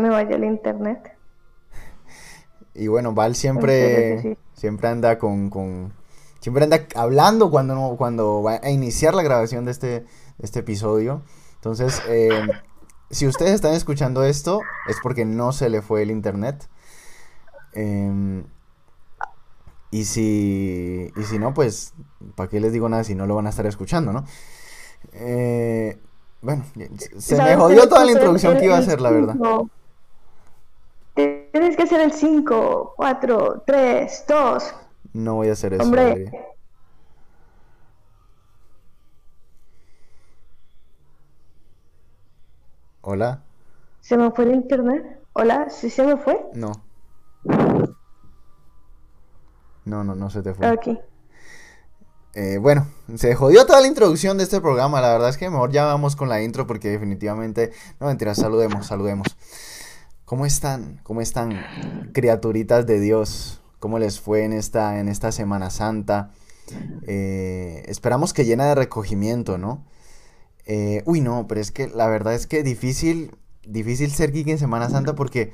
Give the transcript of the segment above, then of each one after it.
me vaya el internet. Y bueno, Val siempre, siempre anda con, con, siempre anda hablando cuando no, cuando va a iniciar la grabación de este, este episodio. Entonces, eh, si ustedes están escuchando esto, es porque no se le fue el internet. Em, y si, y si no, pues, ¿para qué les digo nada si no lo van a estar escuchando, no? Eh, bueno, se me jodió toda la introducción que iba a hacer, la verdad. Tienes que hacer el 5, 4, 3, 2. No voy a hacer eso. Hombre. Hola. ¿Se me fue el internet? Hola, ¿sí se me fue? No. No, no, no se te fue. Aquí. Eh, bueno, se jodió toda la introducción de este programa. La verdad es que mejor ya vamos con la intro porque definitivamente. No mentira, saludemos, saludemos. ¿Cómo están? ¿Cómo están, criaturitas de Dios? ¿Cómo les fue en esta, en esta Semana Santa? Eh, esperamos que llena de recogimiento, ¿no? Eh, uy, no, pero es que la verdad es que difícil, difícil ser geek en Semana Santa porque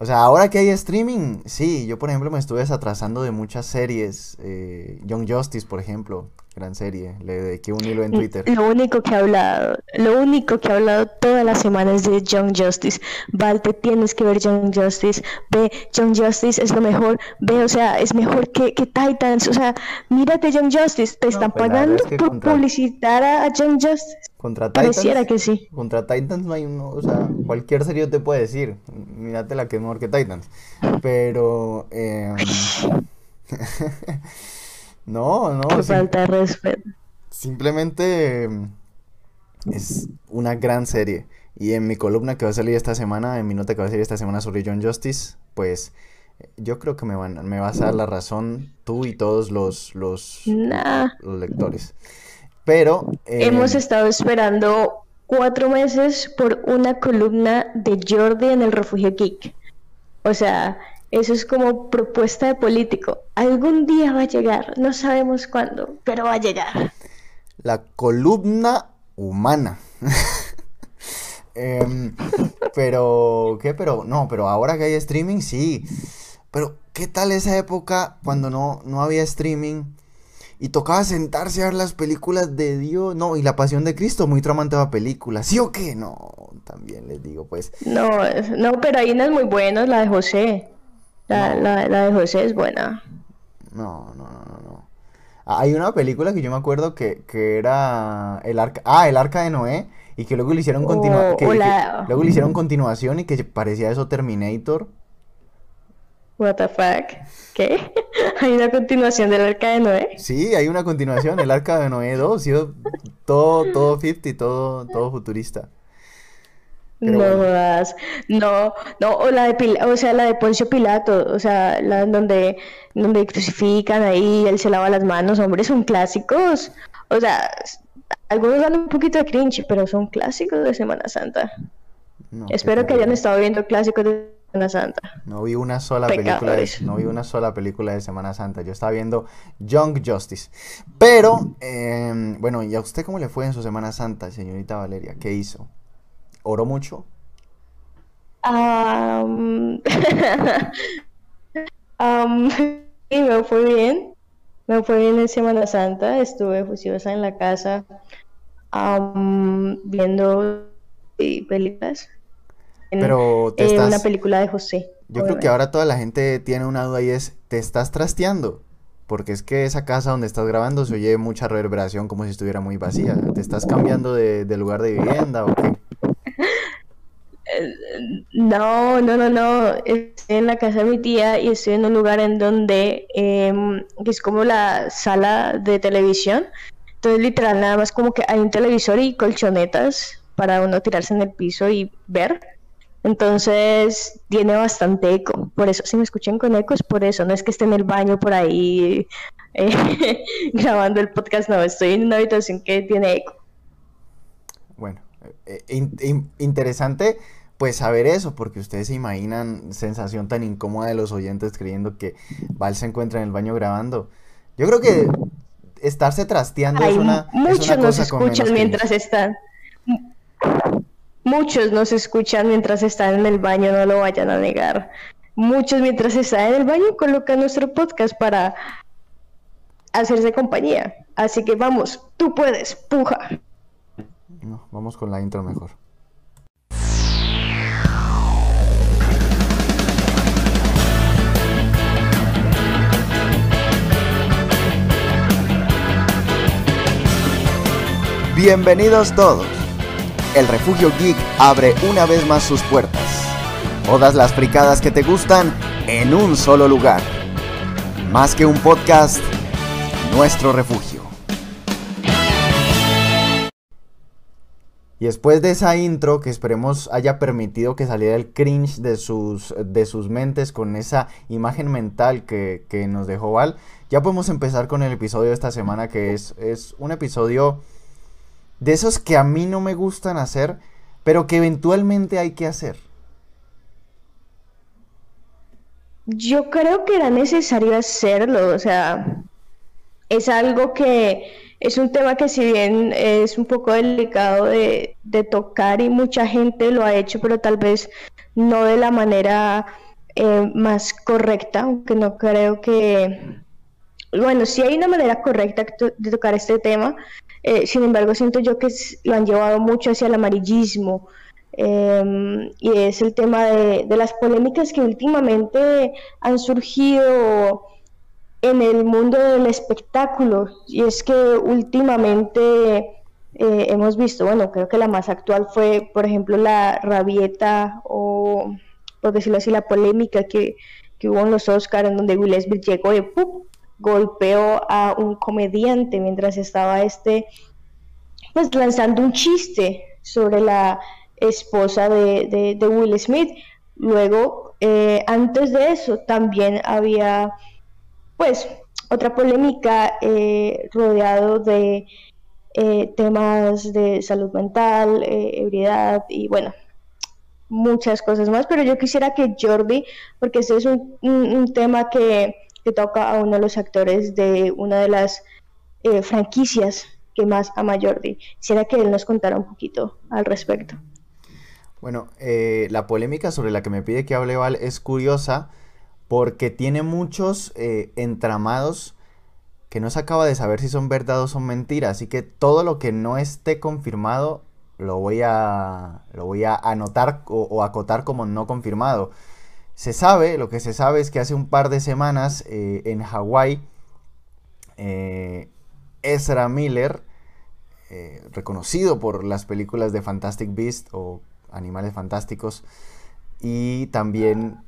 o sea, ahora que hay streaming, sí, yo por ejemplo me estuve desatrasando de muchas series. Eh, Young Justice, por ejemplo, gran serie, le dediqué un hilo en Twitter. Lo único que ha hablado, lo único que ha hablado todas las semanas de Young Justice. Val, te tienes que ver Young Justice. Ve, Young Justice es lo mejor. Ve, o sea, es mejor que, que Titans. O sea, mírate Young Justice. Te están pues pagando por publicitar a Young Justice. Contra Titans. Pareciera que sí. Contra Titans no hay uno, o sea, cualquier serie te puede decir, mírate la que es mejor que Titans. Pero, eh, no, no. Qué falta de respeto. Simplemente em, es una gran serie. Y en mi columna que va a salir esta semana, en mi nota que va a salir esta semana sobre John Justice, pues yo creo que me, van, me vas a dar la razón tú y todos los, los, los lectores. Pero... Hemos eh, estado esperando cuatro meses por una columna de Jordi en el Refugio Geek. O sea, eso es como propuesta de político. Algún día va a llegar, no sabemos cuándo, pero va a llegar. La columna humana. Em, pero, ¿qué? Pero, no, pero ahora que hay streaming, sí. Pero, ¿qué tal esa época cuando no, no había streaming? Y tocaba sentarse a ver las películas de Dios. No, y La Pasión de Cristo, muy traumante la película. ¿Sí o qué? No, también les digo, pues. No, no, pero hay unas muy buenas, la de José. La, la, de José es buena. No, no, no, no, Hay una película que yo me acuerdo que, que era el arca, ah, el arca de Noé y que luego le hicieron continuación, luego le hicieron continuación y que parecía eso Terminator. What the fuck? ¿Qué? ¿Hay una continuación del Arca de Noé? Sí, hay una continuación, el Arca de Noé 2, todo, todo 50, todo, todo futurista. no no, no, o la de o sea, la de Poncio Pilato, o sea, la donde, donde crucifican ahí, él se lava las manos, hombre, son clásicos. O sea, algunos dan un poquito de cringe, pero son clásicos de Semana Santa. Espero que hayan estado viendo clásicos de Semana Santa. No vi una sola película de, no vi una sola película de Semana Santa. Yo estaba viendo Young Justice. Pero, em, bueno, ¿y a usted cómo le fue en su Semana Santa, señorita Valeria? ¿Qué hizo? ¿Oró mucho? Um... sí, me fue bien. Me fue bien en Semana Santa. Estuve juiciosa en la casa viendo películas. Pero te estás... una película de José. Yo creo que ahora toda la gente tiene una duda y es, ¿te estás trasteando? Porque es que esa casa donde estás grabando se oye mucha reverberación como si estuviera muy vacía. ¿Te estás cambiando de, lugar de vivienda o qué? No, no, no, no. Estoy en la casa de mi tía y estoy en un lugar en donde em, es como la sala de televisión. Entonces, literal, nada más como que hay un televisor y colchonetas para uno tirarse en el piso y ver. Entonces tiene bastante eco. Por eso, si me escuchan con eco, es por eso. No es que esté en el baño por ahí eh, grabando el podcast, no. Estoy en una habitación que tiene eco. Bueno, eh, interesante pues saber eso, porque ustedes se imaginan sensación tan incómoda de los oyentes creyendo que Val se encuentra en el baño grabando. Yo creo que estarse trasteando es una. Muchos nos escuchan mientras están Muchos nos escuchan mientras están en el baño, no lo vayan a negar. Muchos mientras están en el baño colocan nuestro podcast para hacerse compañía. Así que vamos, tú puedes, puja. No, vamos con la intro mejor. Bienvenidos todos. El Refugio Geek abre una vez más sus puertas. Todas las fricadas que te gustan en un solo lugar. Más que un podcast, nuestro refugio. Y después de esa intro, que esperemos haya permitido que saliera el cringe de sus, de sus mentes con esa imagen mental que, que nos dejó Val, ya podemos empezar con el episodio de esta semana, que es, es un episodio de esos que a mí no me gustan hacer, pero que eventualmente hay que hacer. Yo creo que era necesario hacerlo, o sea, es algo que es un tema que si bien es un poco delicado de, tocar y mucha gente lo ha hecho, pero tal vez no de la manera eh, más correcta, aunque no creo que... Bueno, sí hay una manera correcta de tocar este tema, eh, sin embargo, siento yo que lo han llevado mucho hacia el amarillismo. Em, y es el tema de, las polémicas que últimamente han surgido en el mundo del espectáculo. Y es que últimamente eh, hemos visto, bueno, creo que la más actual fue, por ejemplo, la rabieta o, por decirlo así, la polémica que, que hubo en los Oscars, en donde Will Smith llegó y ¡pum! Golpeó a un comediante mientras estaba este pues lanzando un chiste sobre la esposa de, Will Smith. Luego, eh, antes de eso, también había pues otra polémica eh, rodeado de eh, temas de salud mental, ebriedad y bueno, muchas cosas más, pero yo quisiera que Jordi, porque ese es un tema que que toca a uno de los actores de una de las eh, franquicias que más ama Jordi. Quisiera que él nos contara un poquito al respecto. Bueno, eh, la polémica sobre la que me pide que hable Val es curiosa porque tiene muchos eh, entramados que no se acaba de saber si son verdad o son mentiras. Así que todo lo que no esté confirmado lo voy a, lo voy a anotar o acotar como no confirmado. Se sabe, lo que se sabe es que hace un par de semanas eh, en Hawái, eh, Ezra Miller, eh, reconocido por las películas de Fantastic Beast o Animales Fantásticos, y también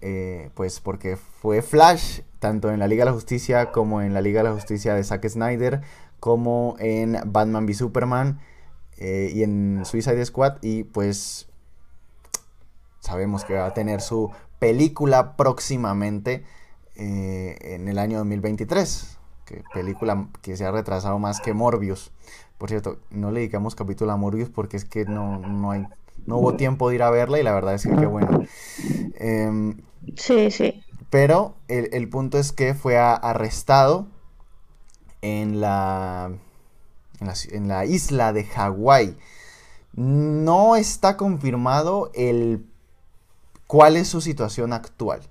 pues porque fue Flash tanto en la Liga de la Justicia como en la Liga de la Justicia de Zack Snyder como en Batman v Superman y en Suicide Squad y pues sabemos que va a tener su película próximamente eh, en el año 2023. Que película que se ha retrasado más que Morbius. Por cierto, no le dedicamos capítulo a Morbius porque es que no, no, hay, no hubo tiempo de ir a verla y la verdad es que qué bueno. Em, sí, sí. Pero el, punto es que fue arrestado en la, en la, en la isla de Hawái. No está confirmado el cuál es su situación actual.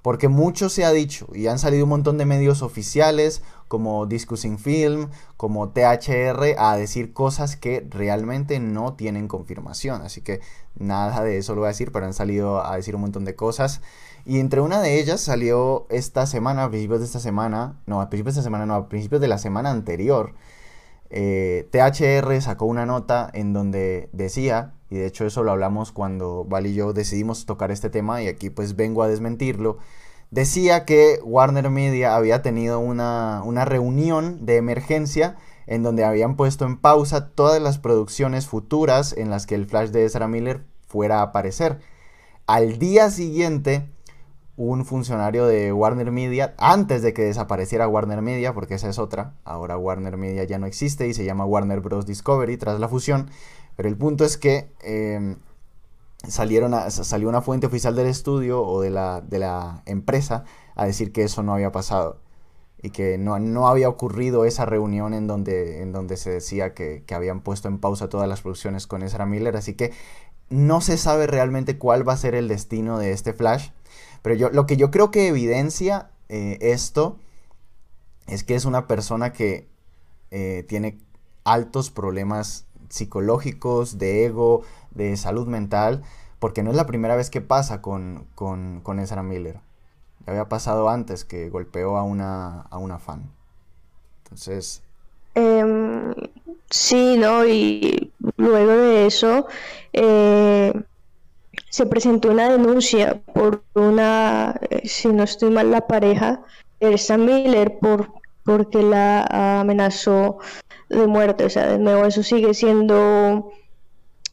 Porque mucho se ha dicho y han salido un montón de medios oficiales como Discussing Film, como THR, a decir cosas que realmente no tienen confirmación. Así que nada de eso lo voy a decir, pero han salido a decir un montón de cosas. Y entre una de ellas salió esta semana, a principios de esta semana, no, a principios de no, a principios de la semana anterior, eh, THR sacó una nota en donde decía, y de hecho eso lo hablamos cuando Val y yo decidimos tocar este tema y aquí pues vengo a desmentirlo, decía que Warner Media había tenido una, una reunión de emergencia en donde habían puesto en pausa todas las producciones futuras en las que el Flash de Ezra Miller fuera a aparecer. Al día siguiente, un funcionario de Warner Media, antes de que desapareciera Warner Media, porque esa es otra, ahora Warner Media ya no existe y se llama Warner Bros. Discovery tras la fusión, pero el punto es que em, salieron salió una fuente oficial del estudio o de la, de la empresa a decir que eso no había pasado y que no, no había ocurrido esa reunión en donde, en donde se decía que, que habían puesto en pausa todas las producciones con Ezra Miller, así que no se sabe realmente cuál va a ser el destino de este Flash. Pero yo, lo que yo creo que evidencia eh, esto es que es una persona que eh, tiene altos problemas psicológicos, de ego, de salud mental, porque no es la primera vez que pasa con, con, con Ezra Miller. Ya había pasado antes que golpeó a una, a una fan. Entonces... Em, sí, ¿no? Y luego de eso eh, se presentó una denuncia por una, eh, si no estoy mal, la pareja, Elsa Miller, por, porque la amenazó de muerte. O sea, de nuevo, eso sigue siendo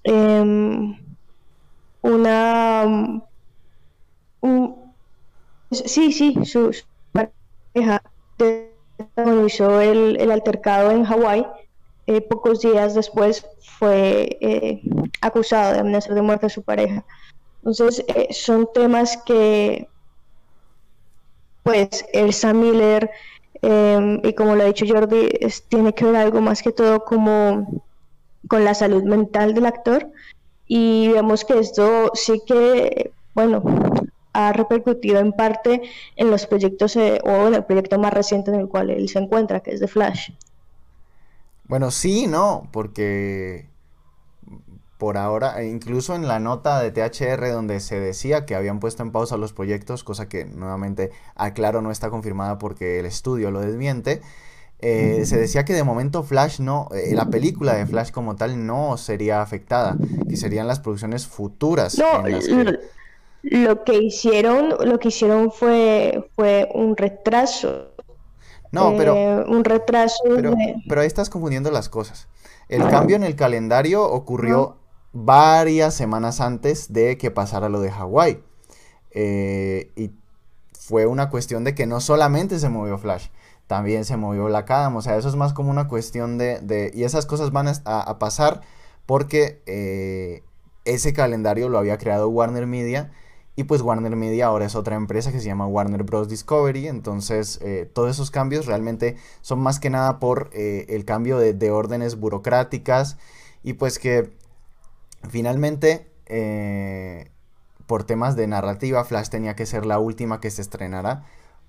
em, una... sí, sí, su, pareja organizó el, el altercado en Hawái. Eh, pocos días después fue eh, acusado de amenazar de muerte a su pareja. Entonces, eh, son temas que, pues, Elsa Miller, em, y como lo ha dicho Jordi, tiene que ver algo más que todo como con la salud mental del actor. Y vemos que esto sí que, bueno, ha repercutido en parte en los proyectos o en el proyecto más reciente en el cual él se encuentra, que es The Flash. Bueno, sí, no, porque por ahora, e incluso en la nota de THR donde se decía que habían puesto en pausa los proyectos, cosa que nuevamente aclaro no está confirmada porque el estudio lo desmiente, eh, se decía que de momento Flash no, eh, la película de Flash como tal no sería afectada, que serían las producciones futuras. No, lo que hicieron, lo que hicieron fue, fue un retraso no, pero. Eh, un retraso. Pero, ahí estás confundiendo las cosas. El cambio en el calendario ocurrió varias semanas antes de que pasara lo de Hawái. Eh, y fue una cuestión de que no solamente se movió Flash, también se movió la Adam. O sea, eso es más como una cuestión de. y esas cosas van a, pasar porque eh, ese calendario lo había creado Warner Media y pues Warner Media ahora es otra empresa que se llama Warner Bros. Discovery. Entonces eh, todos esos cambios realmente son más que nada por el cambio de, órdenes burocráticas. Y pues que finalmente eh, por temas de narrativa Flash tenía que ser la última que se estrenara.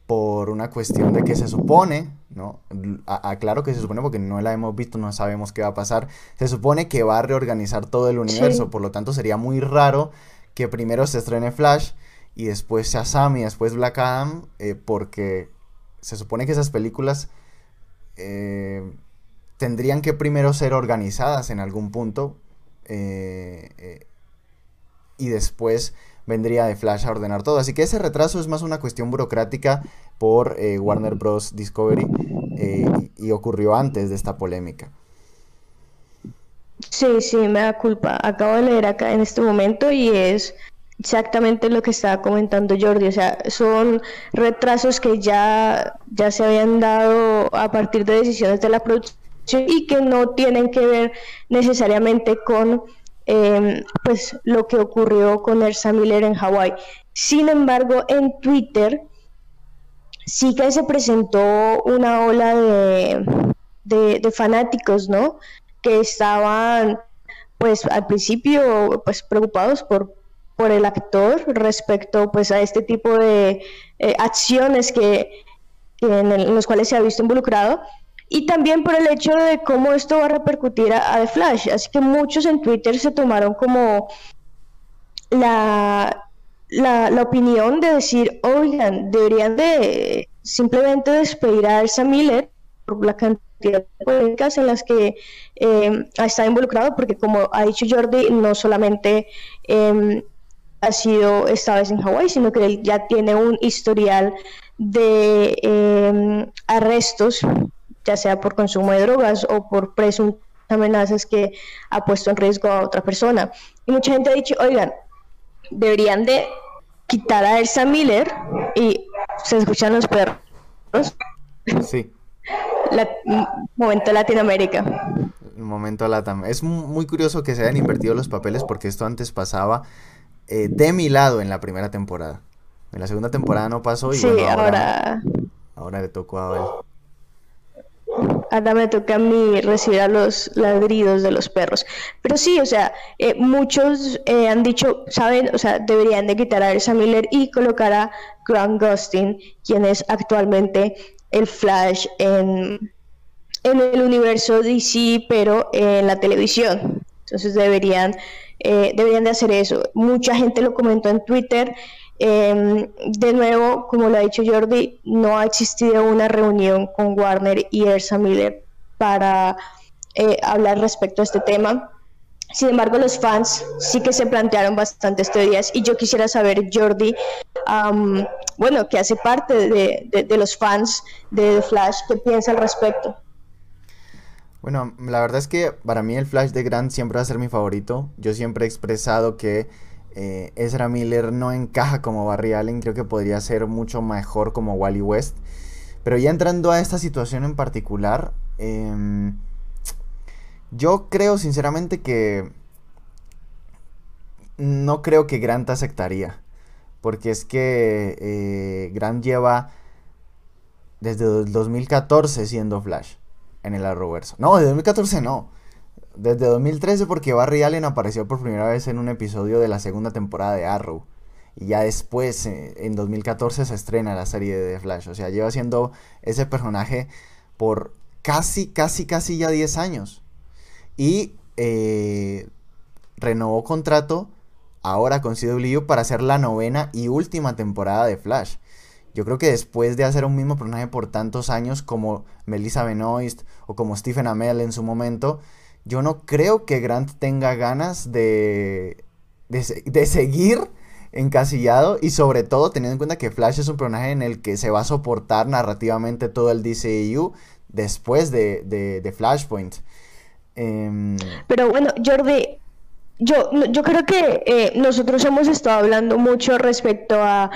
Por una cuestión de que se supone, ¿no? Aclaro que se supone porque no la hemos visto, no sabemos qué va a pasar. Se supone que va a reorganizar todo el universo, por lo tanto sería muy raro que primero se estrene Flash y después Shazam y después Black Adam, eh, porque se supone que esas películas eh, tendrían que primero ser organizadas en algún punto eh, y después vendría de Flash a ordenar todo. Así que ese retraso es más una cuestión burocrática por Warner Bros. Discovery y, y ocurrió antes de esta polémica. Sí, sí, me da culpa. Acabo de leer acá en este momento y es exactamente lo que estaba comentando Jordi. O sea, son retrasos que ya, ya se habían dado a partir de decisiones de la producción y que no tienen que ver necesariamente con em, pues lo que ocurrió con Elsa Miller en Hawái. Sin embargo, en Twitter sí que se presentó una ola de, de, fanáticos, ¿no? que estaban pues al principio pues preocupados por, por el actor respecto pues a este tipo de eh, acciones que, en, los cuales se ha visto involucrado y también por el hecho de cómo esto va a repercutir a, The Flash. Así que muchos en Twitter se tomaron como la, la, opinión de decir oigan deberían de simplemente despedir a Elsa Miller por la cantidad polémicas en las que eh, estado involucrado, porque como ha dicho Jordi, no solamente em, ha sido esta vez en Hawái, sino que él ya tiene un historial de em, arrestos, ya sea por consumo de drogas o por presuntas amenazas que ha puesto en riesgo a otra persona. Y mucha gente ha dicho, oigan, deberían de quitar a Elsa Miller y se escuchan los perros. Sí la, momento Latinoamérica. Momento Latam. Es muy curioso que se hayan invertido los papeles porque esto antes pasaba eh, de mi lado en la primera temporada. En la segunda temporada no pasó y sí, ahora... ahora... le tocó a él. Ahora me toca a mí recibir a los ladridos de los perros. Pero sí, o sea, eh, muchos eh, han dicho, saben, o sea, deberían de quitar a Elsa Miller y colocar a Grant Gustin, quien es actualmente el Flash en, en el universo DC, pero en la televisión. Entonces deberían, eh, deberían de hacer eso. Mucha gente lo comentó en Twitter Em, de nuevo, como lo ha dicho Jordi, no ha existido una reunión con Warner y Ersa Miller para eh, hablar respecto a este tema. Sin embargo, los fans sí que se plantearon bastantes teorías y yo quisiera saber, Jordi, bueno, que hace parte de, los fans de The Flash, ¿qué piensa al respecto? Bueno, la verdad es que para mí el Flash de Grant siempre va a ser mi favorito. Yo siempre he expresado que eh, Ezra Miller no encaja como Barry Allen, creo que podría ser mucho mejor como Wally West. Pero ya entrando a esta situación en particular, em, yo creo sinceramente que no creo que Grant aceptaría. Porque es que eh, Grant lleva desde el 2014 siendo Flash en el Arrowverse. No, desde 2014 no. Desde 2013 porque Barry Allen apareció por primera vez en un episodio de la segunda temporada de Arrow. Y ya después, eh, en 2014, se estrena la serie de Flash. O sea, lleva siendo ese personaje por casi, casi, casi ya 10 años. Y eh, renovó contrato ahora con CW para hacer la novena y última temporada de Flash. Yo creo que después de hacer un mismo personaje por tantos años como Melissa Benoist o como Stephen Amell en su momento, yo no creo que Grant tenga ganas de, de, seguir encasillado y sobre todo teniendo en cuenta que Flash es un personaje en el que se va a soportar narrativamente todo el DCU después de, de, Flashpoint. Em, Pero bueno, Jordi, yo, yo creo que eh, nosotros hemos estado hablando mucho respecto a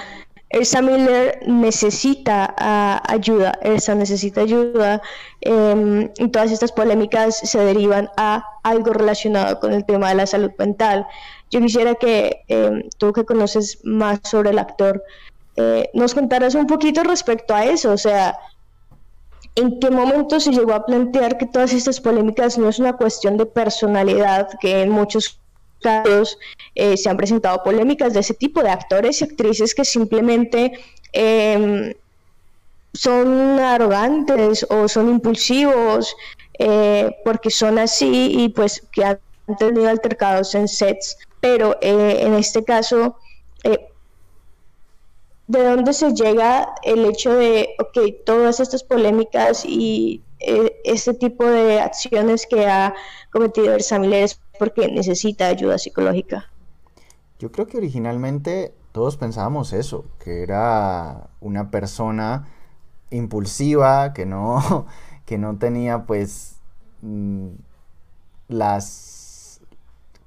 Elsa Miller necesita ah, ayuda, Elsa necesita ayuda em, y todas estas polémicas se derivan a algo relacionado con el tema de la salud mental. Yo quisiera que em, tú que conoces más sobre el actor, eh, nos contaras un poquito respecto a eso, o sea, ¿en qué momento se llegó a plantear que todas estas polémicas no es una cuestión de personalidad, que en muchos eh, se han presentado polémicas de ese tipo de actores y actrices que simplemente em, son arrogantes o son impulsivos eh, porque son así y pues que han tenido altercados en sets. Pero eh, en este caso, ¿de dónde se llega el hecho de, ok, todas estas polémicas y este tipo de acciones que ha cometido el Miller porque necesita ayuda psicológica. Yo creo que originalmente todos pensábamos eso, que era una persona impulsiva, que no, que no tenía pues mm, las,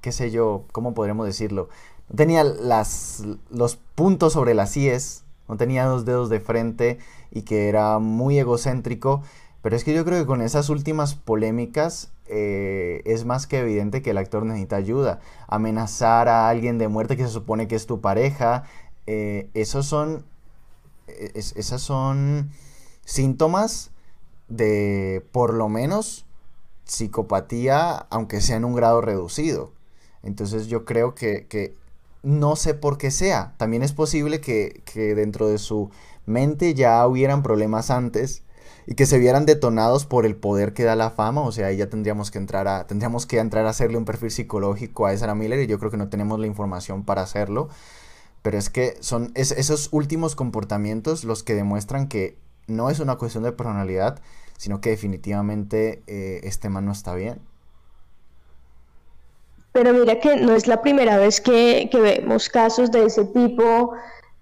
qué sé yo, ¿cómo podremos decirlo? No tenía las, los puntos sobre las IES, no tenía dos dedos de frente y que era muy egocéntrico. Pero es que yo creo que con esas últimas polémicas eh, es más que evidente que el actor necesita ayuda. Amenazar a alguien de muerte que se supone que es tu pareja, eh, esos son, esas son síntomas de, por lo menos, psicopatía, aunque sea en un grado reducido. Entonces yo creo que, no sé por qué sea. También es posible que, que dentro de su mente ya hubieran problemas antes y que se vieran detonados por el poder que da la fama, o sea, ahí ya tendríamos que entrar a tendríamos que entrar a hacerle un perfil psicológico a Ezra Miller y yo creo que no tenemos la información para hacerlo, pero es que son esos últimos comportamientos los que demuestran que no es una cuestión de personalidad, sino que definitivamente eh, este man no está bien. Pero mira que no es la primera vez que vemos casos de ese tipo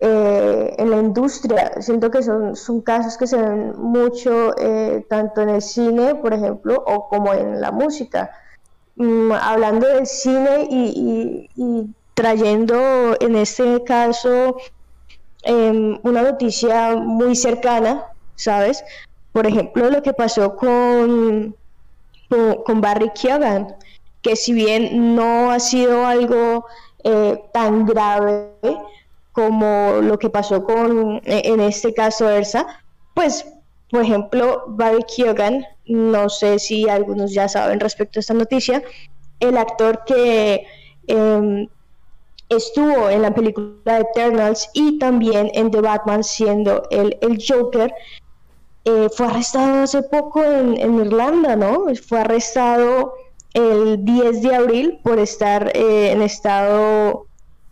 eh, en la industria. Siento que son, son casos que se ven mucho eh, tanto en el cine, por ejemplo, o como en la música. Mm, hablando del cine y, trayendo en este caso em, una noticia muy cercana, ¿sabes? Por ejemplo, lo que pasó con, con, Barry Keoghan, que si bien no ha sido algo eh, tan grave, como lo que pasó con, e, en este caso, Ersa, pues, por ejemplo, Barry Keoghan no sé si algunos ya saben respecto a esta noticia, el actor que em, estuvo en la película Eternals y también en The Batman siendo el, el Joker, eh, fue arrestado hace poco en, Irlanda, ¿no? Fue arrestado el 10 de abril por estar eh, en estado,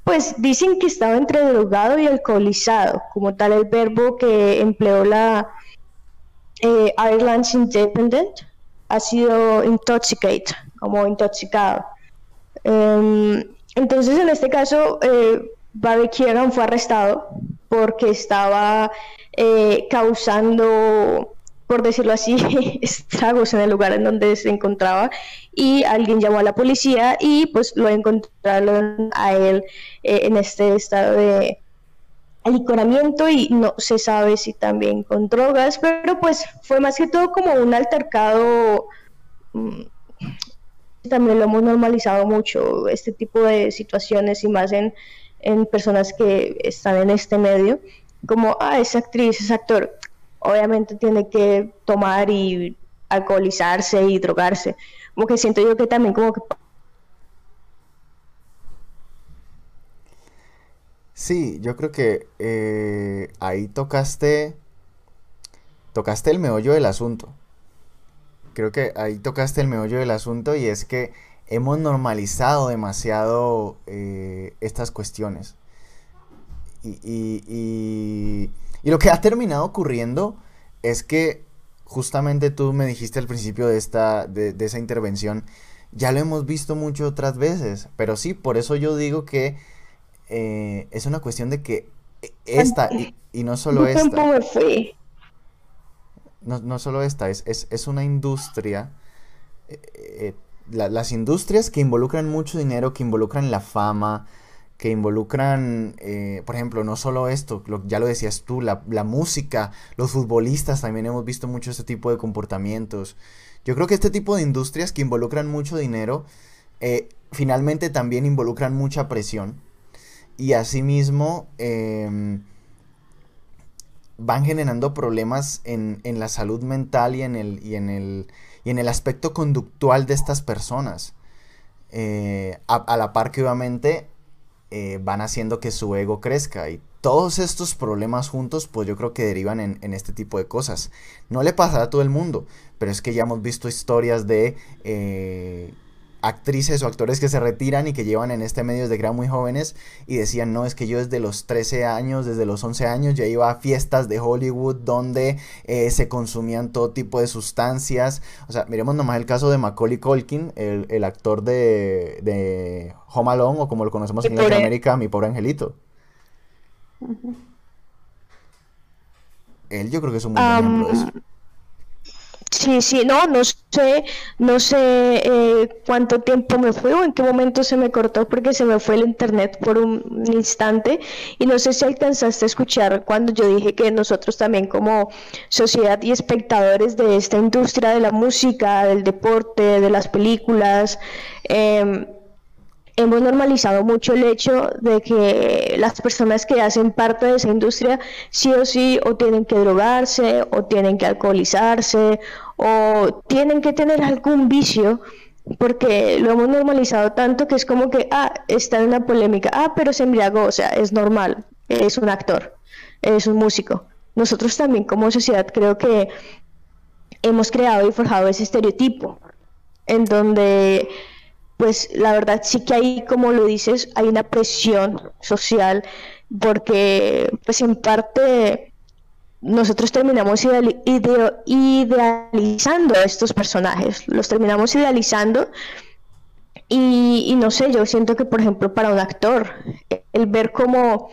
pues dicen que estaba entre drogado y alcoholizado, como tal el verbo que empleó la eh, Ireland's Independent ha sido intoxicate, como intoxicado. Em, entonces, en este caso, eh, Barry Kieran fue arrestado porque estaba eh, causando, por decirlo así, estragos en el lugar en donde se encontraba y alguien llamó a la policía y pues lo encontraron a él eh, en este estado de alicoramiento y no se sabe si también con drogas, pero pues fue más que todo como un altercado mm, también lo hemos normalizado mucho, este tipo de situaciones y más en, personas que están en este medio, como, ah, esa actriz, ese actor, obviamente tiene que tomar y alcoholizarse y drogarse, como que siento yo que también como que... Sí, yo creo que eh, ahí tocaste, tocaste el meollo del asunto creo que ahí tocaste el meollo del asunto y es que hemos normalizado demasiado eh, estas cuestiones. Y, lo que ha terminado ocurriendo es que justamente tú me dijiste al principio de, esta, de, esa intervención, ya lo hemos visto mucho otras veces, pero sí, por eso yo digo que eh, es una cuestión de que esta y, no solo esta. no, no solo esta, es, es, una industria, eh, eh, las industrias que involucran mucho dinero, que involucran la fama, que involucran, eh, por ejemplo, no solo esto, ya lo decías tú, la, música, los futbolistas también hemos visto mucho este tipo de comportamientos. Yo creo que este tipo de industrias que involucran mucho dinero, finalmente también involucran mucha presión. Y asimismo, em, van generando problemas en, la salud mental y en el, y en el, y en el aspecto conductual de estas personas. Eh, a, la par que obviamente eh, van haciendo que su ego crezca y todos estos problemas juntos pues yo creo que derivan en, este tipo de cosas. No le pasará a todo el mundo, pero es que ya hemos visto historias de eh, actrices o actores que se retiran y que llevan en este medio desde que eran muy jóvenes y decían, no, es que yo desde los 13 años, desde los 11 años ya iba a fiestas de Hollywood donde eh, se consumían todo tipo de sustancias. O sea, miremos nomás el caso de Macaulay Culkin, el, actor de, de, Home Alone o como lo conocemos en Latinoamérica, Mi Pobre Angelito. Él yo creo que es un buen ejemplo de eso. Sí, sí, no, no sé, no sé eh, cuánto tiempo me fue o en qué momento se me cortó porque se me fue el internet por un instante y no sé si alcanzaste a escuchar cuando yo dije que nosotros también como sociedad y espectadores de esta industria de la música, del deporte, de las películas, eh, hemos normalizado mucho el hecho de que las personas que hacen parte de esa industria sí o sí o tienen que drogarse o tienen que alcoholizarse o tienen que tener algún vicio porque lo hemos normalizado tanto que es como que, ah, está en una polémica, ah, pero se embriagó, o sea, es normal, es un actor, es un músico. Nosotros también como sociedad creo que hemos creado y forjado ese estereotipo en donde pues la verdad sí que hay, como lo dices, hay una presión social porque pues en parte nosotros terminamos idealizando a estos personajes, los terminamos idealizando y, no sé, yo siento que por ejemplo para un actor, el ver cómo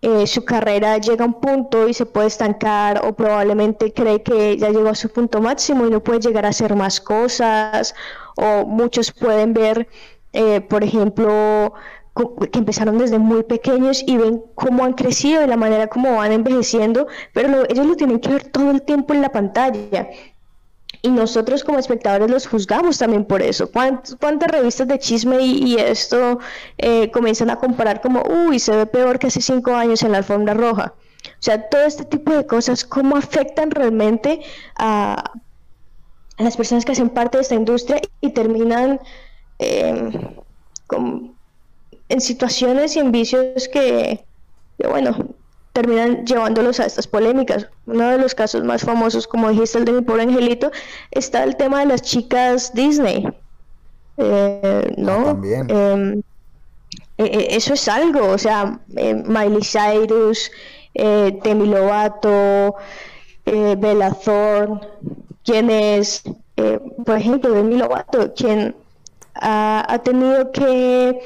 eh, su carrera llega a un punto y se puede estancar o probablemente cree que ya llegó a su punto máximo y no puede llegar a hacer más cosas o muchos pueden ver, eh, por ejemplo, que empezaron desde muy pequeños y ven cómo han crecido y la manera como van envejeciendo, pero ellos lo tienen que ver todo el tiempo en la pantalla. Y nosotros como espectadores los juzgamos también por eso. ¿Cuántas, revistas de chisme y, esto eh, comienzan a comparar como, uy, se ve peor que hace cinco años en la alfombra roja? O sea, todo este tipo de cosas, ¿cómo afectan realmente a, las personas que hacen parte de esta industria y terminan em, en situaciones y en vicios que, bueno, terminan llevándolos a estas polémicas. Uno de los casos más famosos, como dijiste, el de mi pobre angelito, está el tema de las chicas Disney. Eh, ¿No? Ah, también. Em, e, e, eso es algo, o sea, eh, Miley Cyrus, eh, Demi Lovato, eh, Bella Thorne, quien es, eh, por ejemplo, Demi Lovato, quien ha, tenido que,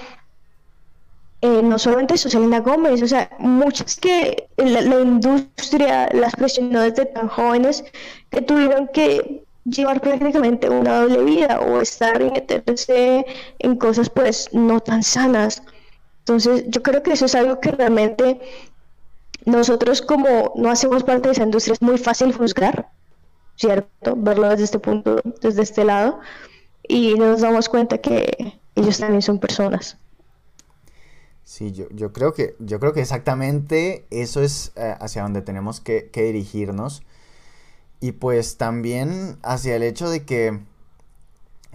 eh, no solamente eso, Selena Gómez, o sea, muchas que la, industria las presionó desde tan jóvenes que tuvieron que llevar prácticamente una doble vida o estar y meterse en cosas pues no tan sanas. Entonces yo creo que eso es algo que realmente nosotros como no hacemos parte de esa industria es muy fácil juzgar, ¿cierto? Verlo desde este punto, desde este lado, y nos damos cuenta que ellos también son personas. Sí, yo, yo creo que yo creo que exactamente eso es eh, hacia donde tenemos que, que dirigirnos. Y pues también hacia el hecho de que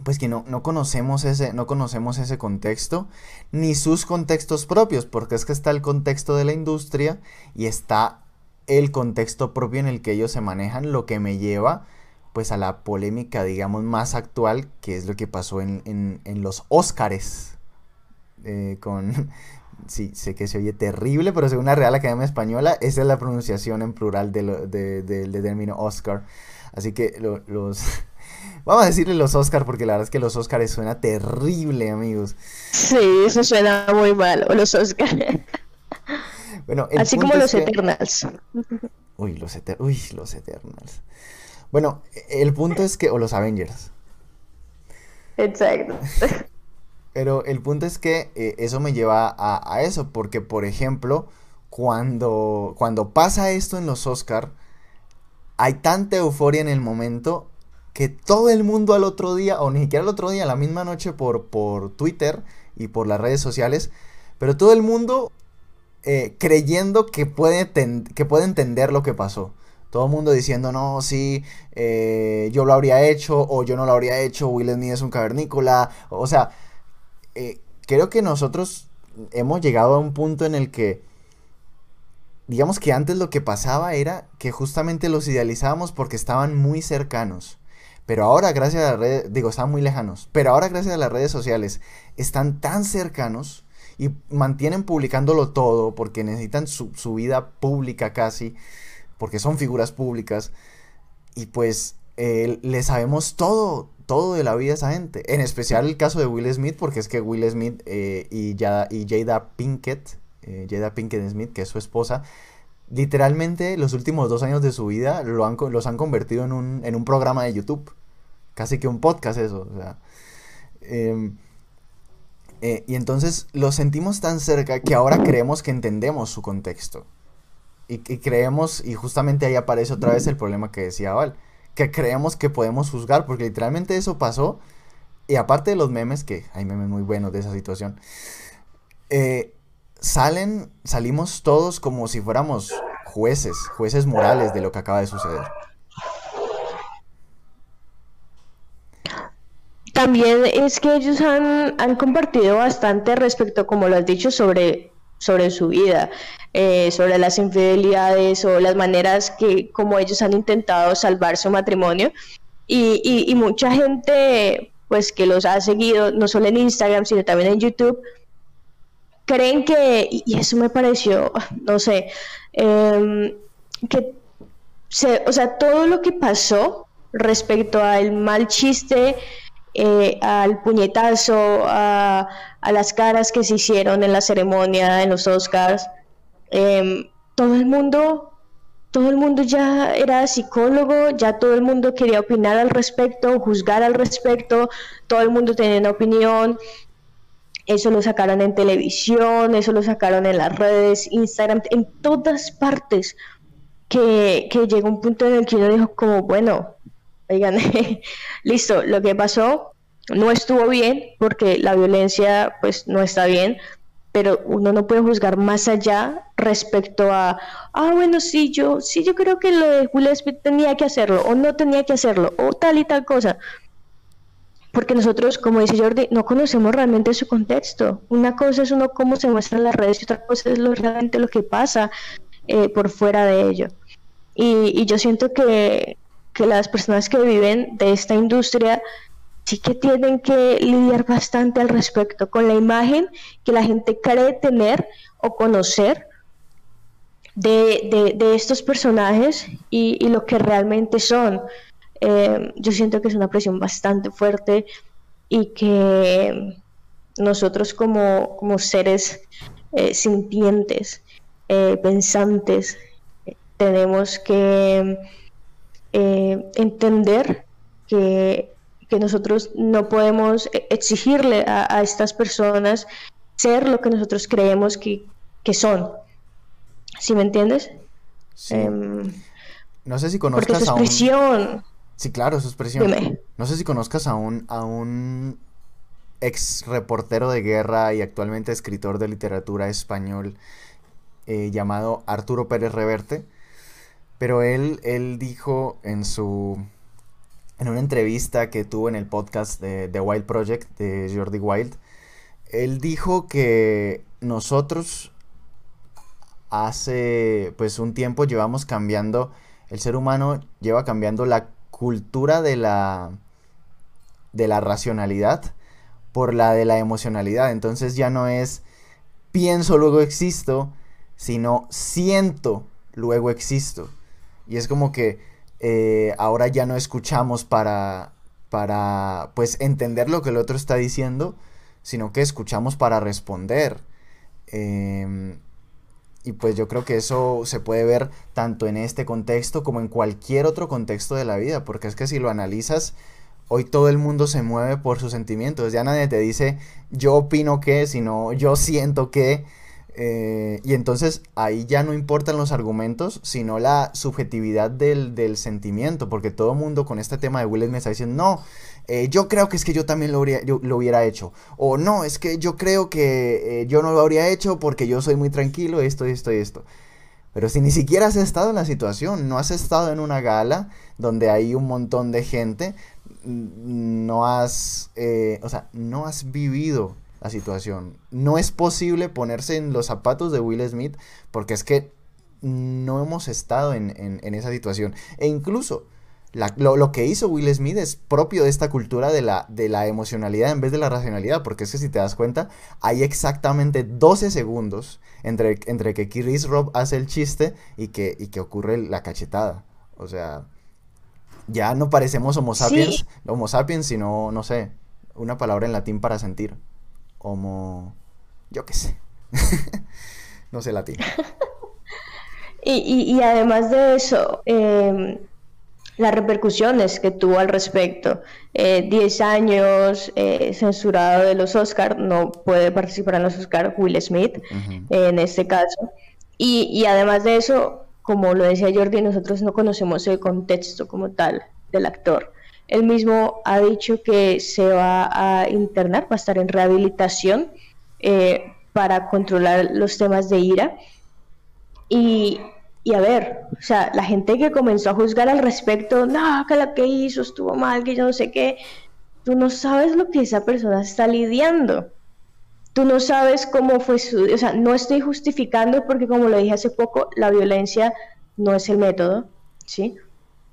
pues que no, no, conocemos ese, no conocemos ese contexto, ni sus contextos propios, porque es que está el contexto de la industria y está el contexto propio en el que ellos se manejan, lo que me lleva pues a la polémica, digamos, más actual, que es lo que pasó en, los Óscares, eh, con, sí, sé que se oye terrible, pero según la Real Academia Española, esa es la pronunciación en plural del de, término Oscar. Así que los, Vamos a decirle los Oscar porque la verdad es que los Oscars suena terrible, amigos. Sí, eso suena muy mal, los Oscars. Bueno, Así como los Eternals. Uy, los, Uy, los Eternals. Bueno, el punto es que... O los Avengers. Exacto. Pero el punto es que eh, eso me lleva a, a, eso, porque por ejemplo, cuando, cuando pasa esto en los Oscar, hay tanta euforia en el momento que todo el mundo al otro día, o ni siquiera al otro día, la misma noche por, por Twitter y por las redes sociales, pero todo el mundo eh, creyendo que puede, que puede entender lo que pasó. Todo el mundo diciendo, no, sí, eh, yo lo habría hecho, o yo no lo habría hecho, Will Smith es un cavernícola. O sea, eh, creo que nosotros hemos llegado a un punto en el que, digamos que antes lo que pasaba era que justamente los idealizábamos porque estaban muy cercanos. Pero ahora, gracias a las redes, digo, están muy lejanos, pero ahora, gracias a las redes sociales, están tan cercanos y mantienen publicándolo todo porque necesitan su, vida pública casi, porque son figuras públicas. Y pues eh, le sabemos todo, todo de la vida a esa gente. En especial el caso de Will Smith, porque es que Will Smith eh, y, Jada, y Jada Pinkett, eh, Jada Pinkett Smith, que es su esposa, literalmente los últimos dos años de su vida lo han, los han convertido en un, en un programa de YouTube. Casi que un podcast eso. O sea, em, eh, y entonces lo sentimos tan cerca que ahora creemos que entendemos su contexto. Y, creemos, y justamente ahí aparece otra vez el problema que decía Val, que creemos que podemos juzgar, porque literalmente eso pasó. Y aparte de los memes, que hay memes muy buenos de esa situación, eh, salen, salimos todos como si fuéramos jueces, jueces morales de lo que acaba de suceder. También es que ellos han, han compartido bastante respecto, como lo has dicho, sobre, sobre su vida, eh, sobre las infidelidades o las maneras que como ellos han intentado salvar su matrimonio. Y, y, y mucha gente pues que los ha seguido, no solo en Instagram, sino también en YouTube, creen que, y eso me pareció, no sé, em, que se, o sea, todo lo que pasó respecto al mal chiste eh, al puñetazo, a, las caras que se hicieron en la ceremonia, en los Oscars. Em, todo el mundo, todo el mundo ya era psicólogo, ya todo el mundo quería opinar al respecto, juzgar al respecto, todo el mundo tenía una opinión. Eso lo sacaron en televisión, eso lo sacaron en las redes, Instagram, en todas partes. Que, que llegó un punto en el que uno dijo como, bueno, oigan, listo, lo que pasó no estuvo bien porque la violencia pues no está bien, pero uno no puede juzgar más allá respecto a, ah, bueno, sí, yo, sí, yo creo que lo de Will Smith tenía que hacerlo, o no tenía que hacerlo, o tal y tal cosa. Porque nosotros, como dice Jordi, no conocemos realmente su contexto. Una cosa es uno cómo se muestra en las redes y otra cosa es lo, realmente lo que pasa eh, por fuera de ello. Y, y yo siento que, que las personas que viven de esta industria sí que tienen que lidiar bastante al respecto con la imagen que la gente cree tener o conocer de, estos personajes y, lo que realmente son. Eh, yo siento que es una presión bastante fuerte y que nosotros como, como seres eh, sintientes, eh, pensantes, tenemos que entender que que nosotros no podemos e-, exigirle a, estas personas ser lo que nosotros creemos que, son. ¿Sí me entiendes? Em, no sé si conozcas a un... Sí, claro, su expresión. No sé si conozcas a un, a un ex reportero de guerra y actualmente escritor de literatura español eh, llamado Arturo Pérez Reverte. Pero él, él dijo en su en una entrevista que tuvo en el podcast de The Wild Project de Jordi Wild, él dijo que nosotros hace pues un tiempo llevamos cambiando, el ser humano lleva cambiando la cultura de la de la racionalidad por la de la emocionalidad. Entonces ya no es pienso luego existo, sino siento luego existo. Y es como que eh, ahora ya no escuchamos para, para, pues, entender lo que el otro está diciendo, sino que escuchamos para responder. Em, y pues yo creo que eso se puede ver tanto en este contexto como en cualquier otro contexto de la vida, porque es que si lo analizas, hoy todo el mundo se mueve por sus sentimientos, ya nadie te dice yo opino que, sino yo siento que, eh, y entonces ahí ya no importan los argumentos, sino la subjetividad del, sentimiento, porque todo el mundo con este tema de Will me está diciendo, no, eh, yo creo que es que yo también lo, lo hubiera hecho, o no, es que yo creo que eh, yo no lo habría hecho porque yo soy muy tranquilo, esto, esto y esto. Pero si ni siquiera has estado en la situación, no has estado en una gala donde hay un montón de gente, no has, o sea, no has vivido la situación. No es posible ponerse en los zapatos de Will Smith porque es que no hemos estado en, esa situación. E incluso lo, que hizo Will Smith es propio de esta cultura de la, de la emocionalidad en vez de la racionalidad, porque es que si te das cuenta, hay exactamente 12 segundos entre, entre que Chris Rob hace el chiste y que, y que ocurre la cachetada. O sea, ya no parecemos Homo sapiens, Homo sapiens, sino, no sé, una palabra en latín para sentir como, yo qué sé, no sé latín. y, y, además de eso, em, las repercusiones que tuvo al respecto. 10 eh, años eh, censurado de los Oscars, no puede participar en los Oscars Will Smith en este caso. Y, y, además de eso, como lo decía Jordi, nosotros no conocemos el contexto como tal del actor. Él mismo ha dicho que se va a internar, va a estar en rehabilitación eh, para controlar los temas de ira. Y, a ver, o sea, la gente que comenzó a juzgar al respecto, no, que lo que hizo estuvo mal, que yo no sé qué, tú no sabes lo que esa persona está lidiando. Tú no sabes cómo fue su... O sea, no estoy justificando porque como lo dije hace poco, la violencia no es el método, ¿sí?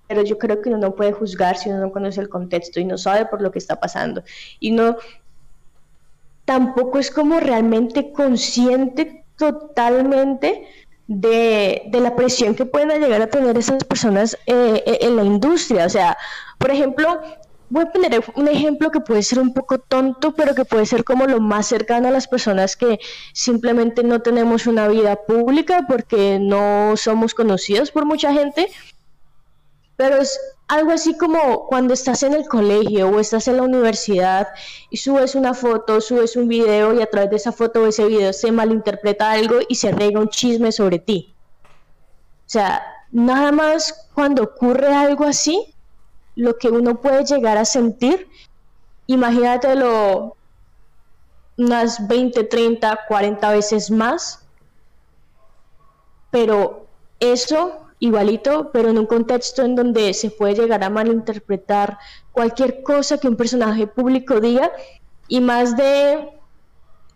Pero yo creo que uno no puede juzgar si uno no conoce el contexto y no sabe por lo que está pasando. Y no tampoco es como realmente consciente totalmente de, la presión que pueden llegar a tener esas personas eh, eh, en la industria. O sea, por ejemplo, voy a poner un ejemplo que puede ser un poco tonto, pero que puede ser como lo más cercano a las personas que simplemente no tenemos una vida pública porque no somos conocidos por mucha gente pero es algo así como cuando estás en el colegio o estás en la universidad y subes una foto, subes un video y a través de esa foto o ese video se malinterpreta algo y se rega un chisme sobre ti. O sea, nada más cuando ocurre algo así, lo que uno puede llegar a sentir, imagínate lo, unas 20, 30, 40 veces más, pero eso igualito, pero en un contexto en donde se puede llegar a malinterpretar cualquier cosa que un personaje público diga y más de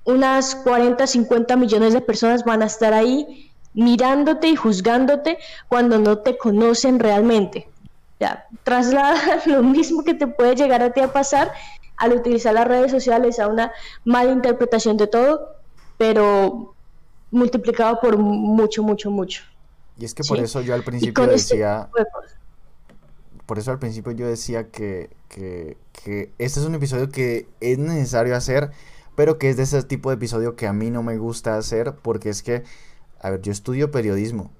unas 40, 50 millones de personas van a estar ahí mirándote y juzgándote cuando no te conocen realmente. Ya, traslada lo mismo que te puede llegar a ti a pasar al utilizar las redes sociales a una mala interpretación de todo, pero multiplicado por mucho, mucho, mucho. Y es que por eso yo al principio este decía... por eso al principio yo decía que, que, que este es un episodio que es necesario hacer, pero que es de ese tipo de episodio que a mí no me gusta hacer, porque es que, a ver, yo estudio periodismo,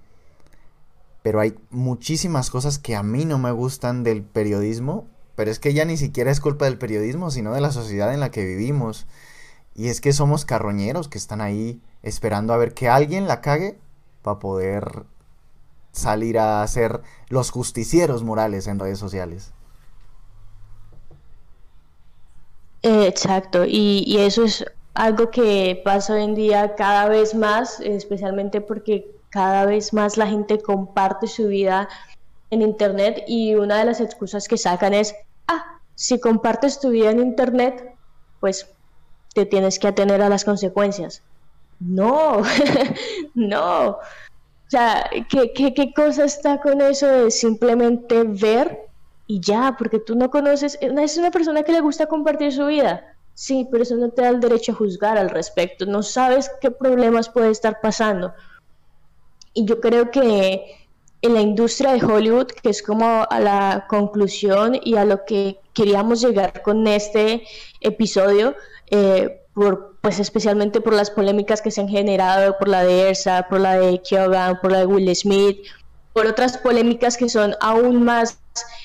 pero hay muchísimas cosas que a mí no me gustan del periodismo, pero es que ya ni siquiera es culpa del periodismo, sino de la sociedad en la que vivimos. Y es que somos carroñeros que están ahí esperando a ver que alguien la cague para poder salir a ser los justicieros morales en redes sociales. Exacto, y, eso es algo que pasa hoy en día cada vez más, especialmente porque cada vez más la gente comparte su vida en Internet y una de las excusas que sacan es, ah, si compartes tu vida en Internet, pues te tienes que atener a las consecuencias. No, no, o sea, ¿qué, qué, cosa está con eso de simplemente ver y ya? Porque tú no conoces, es una persona que le gusta compartir su vida. Sí, pero eso no te da el derecho a juzgar al respecto. No sabes qué problemas puede estar pasando. Y yo creo que en la industria de Hollywood, que es como a la conclusión y a lo que queríamos llegar con este episodio, eh, pues especialmente por las polémicas que se han generado, por la de Ersa, por la de Kyoga, por la de Will Smith, por otras polémicas que son aún más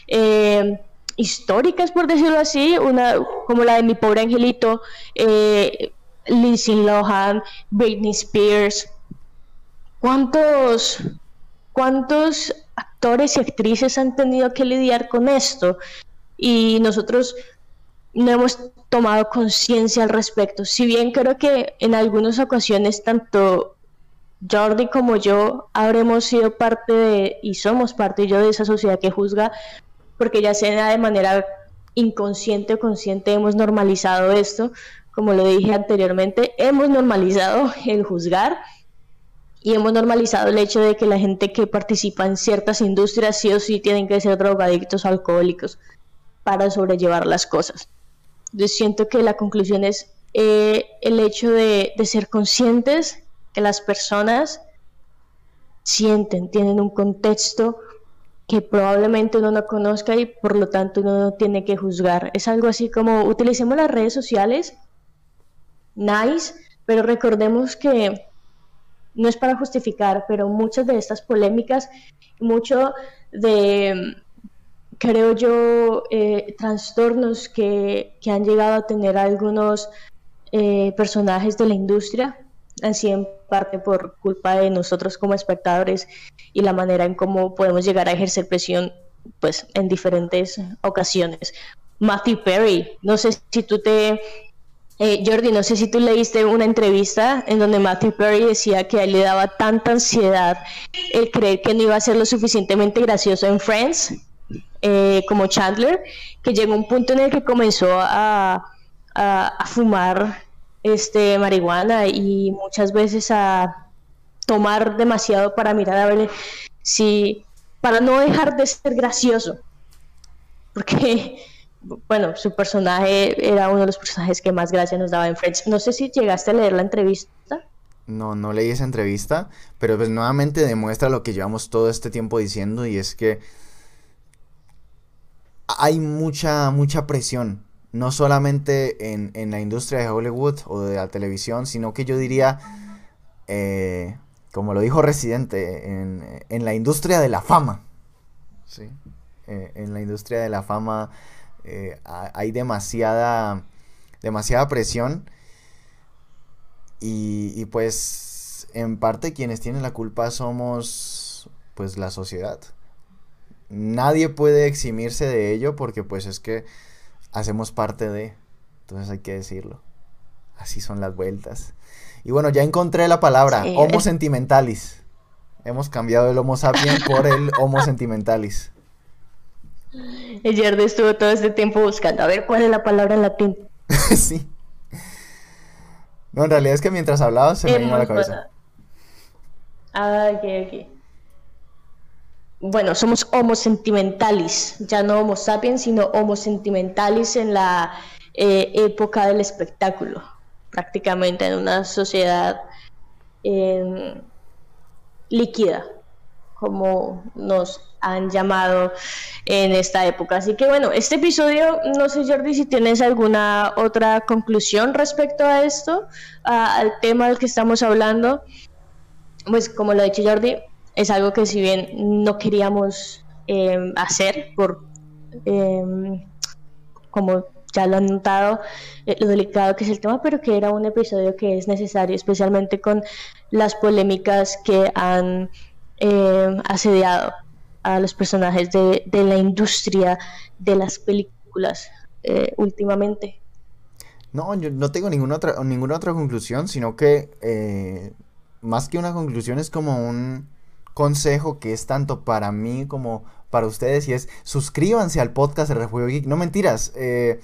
eh, históricas, por decirlo así, una como la de mi pobre angelito, eh, Lindsay Lohan, Britney Spears. ¿Cuántos, ¿Cuántos actores y actrices han tenido que lidiar con esto? Y nosotros no hemos tomado conciencia al respecto. Si bien creo que en algunas ocasiones tanto Jordi como yo habremos sido parte de, y somos parte yo de esa sociedad que juzga, porque ya sea de manera inconsciente o consciente hemos normalizado esto, como lo dije anteriormente, hemos normalizado el juzgar y hemos normalizado el hecho de que la gente que participa en ciertas industrias sí o sí tienen que ser drogadictos alcohólicos para sobrellevar las cosas. Yo siento que la conclusión es eh, el hecho de, ser conscientes que las personas sienten, tienen un contexto que probablemente uno no conozca y por lo tanto uno no tiene que juzgar. Es algo así como utilicemos las redes sociales, nice, pero recordemos que no es para justificar, pero muchas de estas polémicas, mucho de creo yo, eh, trastornos que, han llegado a tener algunos eh, personajes de la industria, así en parte por culpa de nosotros como espectadores y la manera en cómo podemos llegar a ejercer presión pues en diferentes ocasiones. Matthew Perry, no sé si tú te eh, Jordi, no sé si tú leíste una entrevista en donde Matthew Perry decía que a él le daba tanta ansiedad el creer que no iba a ser lo suficientemente gracioso en Friends eh, como Chandler, que llegó un punto en el que comenzó a, fumar este, marihuana y muchas veces a tomar demasiado para mirar a ver si, para no dejar de ser gracioso, porque, bueno, su personaje era uno de los personajes que más gracia nos daba en Friends. No sé si llegaste a leer la entrevista. No, no leí esa entrevista, pero pues nuevamente demuestra lo que llevamos todo este tiempo diciendo y es que hay mucha, mucha presión, no solamente en, la industria de Hollywood o de la televisión, sino que yo diría, eh, como lo dijo Residente, en, la industria de la fama. ¿sí? Eh, en la industria de la fama eh, hay demasiada, demasiada presión y, y pues en parte quienes tienen la culpa somos pues la sociedad nadie puede eximirse de ello porque pues es que hacemos parte de, entonces hay que decirlo. Así son las vueltas. Y bueno, ya encontré la palabra, Homo sentimentalis. Hemos cambiado el Homo sapiens por el Homo sentimentalis. Jordi estuvo todo este tiempo buscando a ver cuál es la palabra en latín. sí. No, en realidad es que mientras hablaba se me vino a la cabeza. Ah, ok, ok. Bueno, somos homo sentimentalis, ya no homo sapiens, sino homo sentimentalis en la eh, época del espectáculo, prácticamente en una sociedad em, líquida, como nos han llamado en esta época. Así que bueno, este episodio, no sé Jordi si tienes alguna otra conclusión respecto a esto, al tema del que estamos hablando. Pues como lo ha dicho Jordi, es algo que si bien no queríamos em, hacer por, em, como ya lo han notado, eh, lo delicado que es el tema, pero que era un episodio que es necesario, especialmente con las polémicas que han em, asediado a los personajes de, la industria de las películas eh, últimamente. No, yo no tengo ninguna otra, ninguna otra conclusión, sino que eh, más que una conclusión es como un consejo que es tanto para mí como para ustedes y es suscríbanse al podcast de Refugio Geek. No mentiras, eh,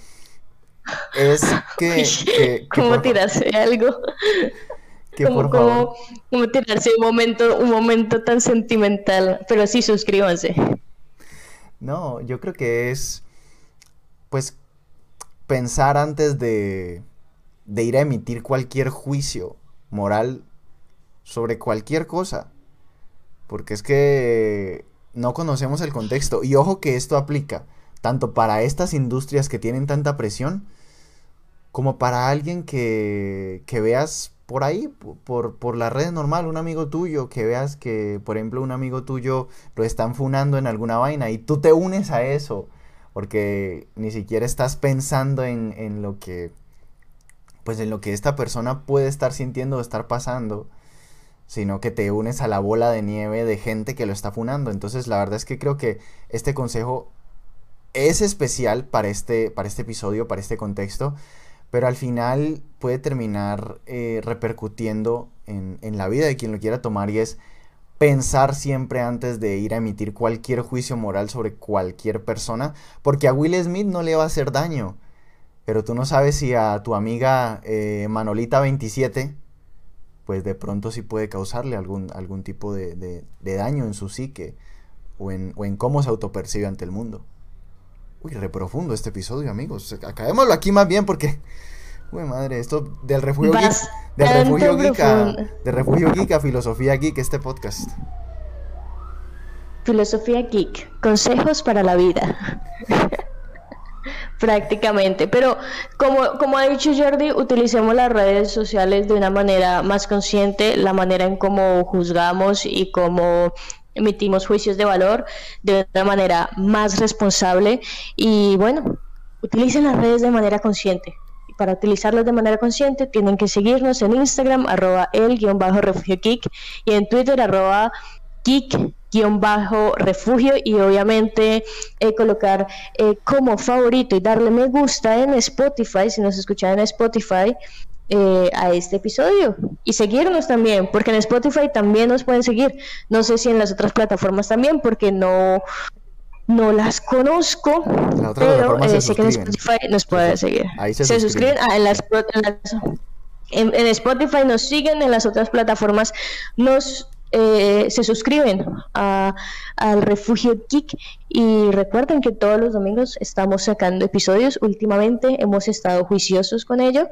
es que... ¿Cómo tirarse algo? como, tirarse un momento, un momento tan sentimental, pero sí suscríbanse. No, yo creo que es, pues, pensar antes de, de ir a emitir cualquier juicio moral sobre cualquier cosa. Porque es que no conocemos el contexto. Y ojo que esto aplica tanto para estas industrias que tienen tanta presión, como para alguien que, que veas por ahí, por, por la red normal, un amigo tuyo, que veas que, por ejemplo, un amigo tuyo lo están funando en alguna vaina y tú te unes a eso, porque ni siquiera estás pensando en, en lo que, pues en lo que esta persona puede estar sintiendo o estar pasando, sino que te unes a la bola de nieve de gente que lo está funando. Entonces, la verdad es que creo que este consejo es especial para este, para este episodio, para este contexto, pero al final puede terminar eh, repercutiendo en, en, la vida de quien lo quiera tomar y es pensar siempre antes de ir a emitir cualquier juicio moral sobre cualquier persona, porque a Will Smith no le va a hacer daño, pero tú no sabes si a tu amiga eh, Manolita 27, pues de pronto sí puede causarle algún, algún tipo de, de, de daño en su psique o en, o en cómo se autopercibe ante el mundo. Uy, re profundo este episodio, amigos. Acabémoslo aquí más bien porque. Uy, madre, esto del refugio geek. Del refugio geek, a, de refugio geek a filosofía geek, este podcast. Filosofía geek. Consejos para la vida. Prácticamente. Pero como, como ha dicho Jordi, utilicemos las redes sociales de una manera más consciente, la manera en cómo juzgamos y cómo emitimos juicios de valor de una manera más responsable y bueno, utilicen las redes de manera consciente. Y para utilizarlas de manera consciente tienen que seguirnos en Instagram, arroba el-refugio geek y en Twitter, arroba geek-refugio y obviamente eh, colocar eh, como favorito y darle me gusta en Spotify, si nos escuchan en Spotify, eh, a este episodio y seguirnos también, porque en Spotify también nos pueden seguir. No sé si en las otras plataformas también, porque no, no las conozco, pero eh, sé que en Spotify nos pueden seguir. se, suscriben, en, las, en, Spotify nos siguen, en las otras plataformas nos eh, se suscriben a, al Refugio Geek y recuerden que todos los domingos estamos sacando episodios. Últimamente hemos estado juiciosos con ello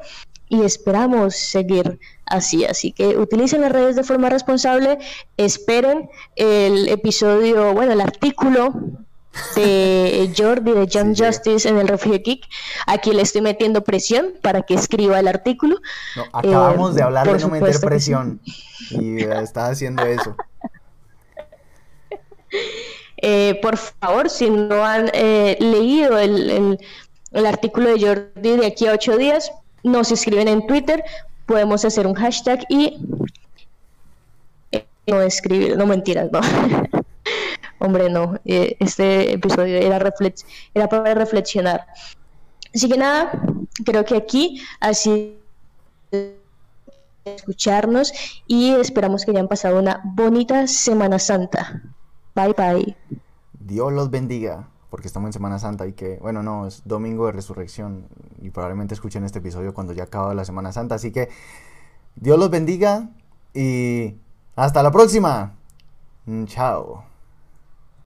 y esperamos seguir así. Así que utilicen las redes de forma responsable, esperen el episodio, bueno, el artículo de Jordi de John Justice en el Refugio Geek. Aquí le estoy metiendo presión para que escriba el artículo. acabamos de eh, hablar de no meter presión y está haciendo eso. Eh, por favor, si no han eh, leído el, el, artículo de Jordi de aquí a ocho días, nos escriben en Twitter, podemos hacer un hashtag y no escribir, no mentiras, no. Hombre, no, eh, este episodio era, era para reflexionar. Así que nada, creo que aquí así escucharnos y esperamos que hayan pasado una bonita Semana Santa. Bye bye. Dios los bendiga, porque estamos en Semana Santa y que, bueno, no, es domingo de resurrección y probablemente escuchen este episodio cuando ya acaba la Semana Santa. Así que Dios los bendiga y hasta la próxima. Chao.